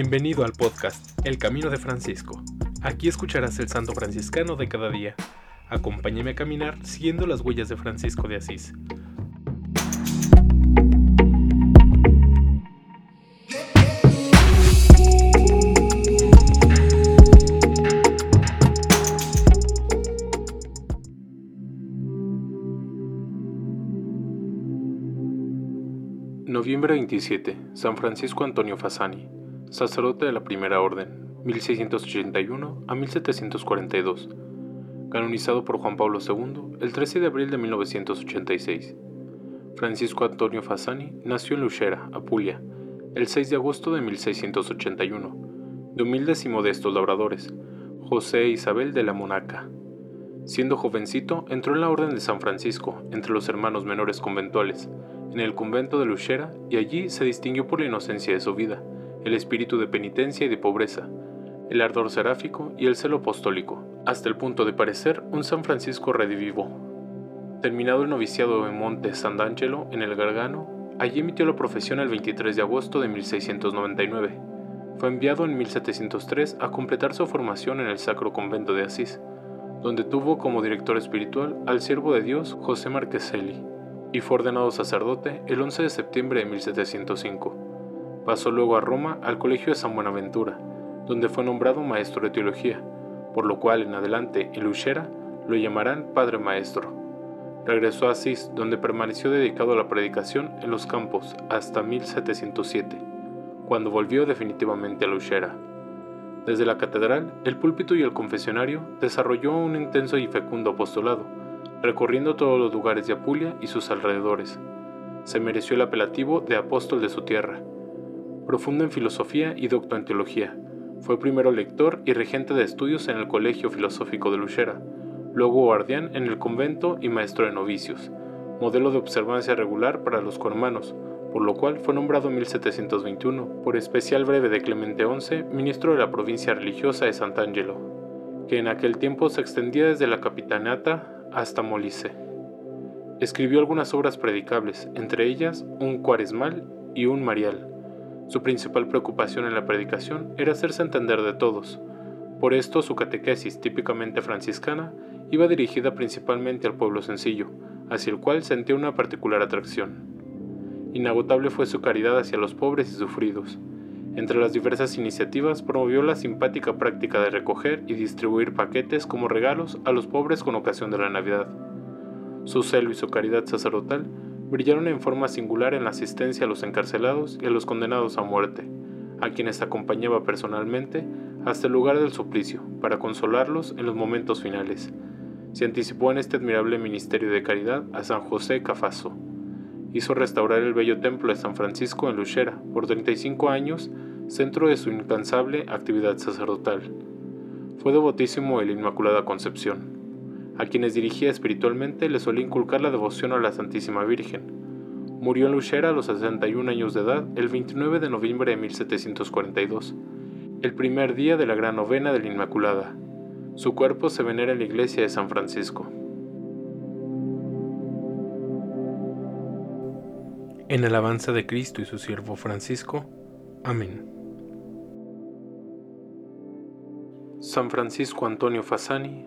Bienvenido al podcast El Camino de Francisco. Aquí escucharás el santo franciscano de cada día. Acompáñame a caminar siguiendo las huellas de Francisco de Asís. Noviembre 27. San Francisco Antonio Fasani sacerdote de la Primera Orden, 1681 a 1742, canonizado por Juan Pablo II el 13 de abril de 1986. Francisco Antonio Fasani nació en Luchera, Apulia, el 6 de agosto de 1681, de humildes y modestos labradores, José e Isabel de la Monaca. Siendo jovencito, entró en la Orden de San Francisco, entre los hermanos menores conventuales, en el convento de Luchera, y allí se distinguió por la inocencia de su vida, el espíritu de penitencia y de pobreza, el ardor seráfico y el celo apostólico, hasta el punto de parecer un San Francisco redivivo. Terminado el noviciado en Monte Sant'Angelo, en el Gargano, allí emitió la profesión el 23 de agosto de 1699. Fue enviado en 1703 a completar su formación en el Sacro Convento de Asís, donde tuvo como director espiritual al siervo de Dios José Marqueselli, y fue ordenado sacerdote el 11 de septiembre de 1705. Pasó luego a Roma al Colegio de San Buenaventura, donde fue nombrado maestro de teología, por lo cual en adelante en Luchera lo llamarán Padre Maestro. Regresó a Asís, donde permaneció dedicado a la predicación en los campos hasta 1707, cuando volvió definitivamente a Luchera. Desde la catedral, el púlpito y el confesionario desarrolló un intenso y fecundo apostolado, recorriendo todos los lugares de Apulia y sus alrededores. Se mereció el apelativo de apóstol de su tierra, profundo en filosofía y docto en teología. Fue primero lector y regente de estudios en el Colegio Filosófico de Luchera, luego guardián en el convento y maestro de novicios, modelo de observancia regular para los cormanos, por lo cual fue nombrado en 1721 por especial breve de Clemente XI, ministro de la provincia religiosa de Sant'Angelo, que en aquel tiempo se extendía desde la capitanata hasta Molise. Escribió algunas obras predicables, entre ellas un cuaresmal y un marial, su principal preocupación en la predicación era hacerse entender de todos. Por esto su catequesis, típicamente franciscana, iba dirigida principalmente al pueblo sencillo, hacia el cual sentía una particular atracción. Inagotable fue su caridad hacia los pobres y sufridos. Entre las diversas iniciativas promovió la simpática práctica de recoger y distribuir paquetes como regalos a los pobres con ocasión de la Navidad. Su celo y su caridad sacerdotal brillaron en forma singular en la asistencia a los encarcelados y a los condenados a muerte, a quienes acompañaba personalmente hasta el lugar del suplicio, para consolarlos en los momentos finales. Se anticipó en este admirable ministerio de caridad a San José Cafaso. Hizo restaurar el bello templo de San Francisco en Luchera por 35 años, centro de su incansable actividad sacerdotal. Fue devotísimo de la Inmaculada Concepción a quienes dirigía espiritualmente les solía inculcar la devoción a la Santísima Virgen. Murió en Luchera a los 61 años de edad el 29 de noviembre de 1742, el primer día de la gran novena de la Inmaculada. Su cuerpo se venera en la iglesia de San Francisco. En alabanza de Cristo y su siervo Francisco. Amén. San Francisco Antonio Fasani,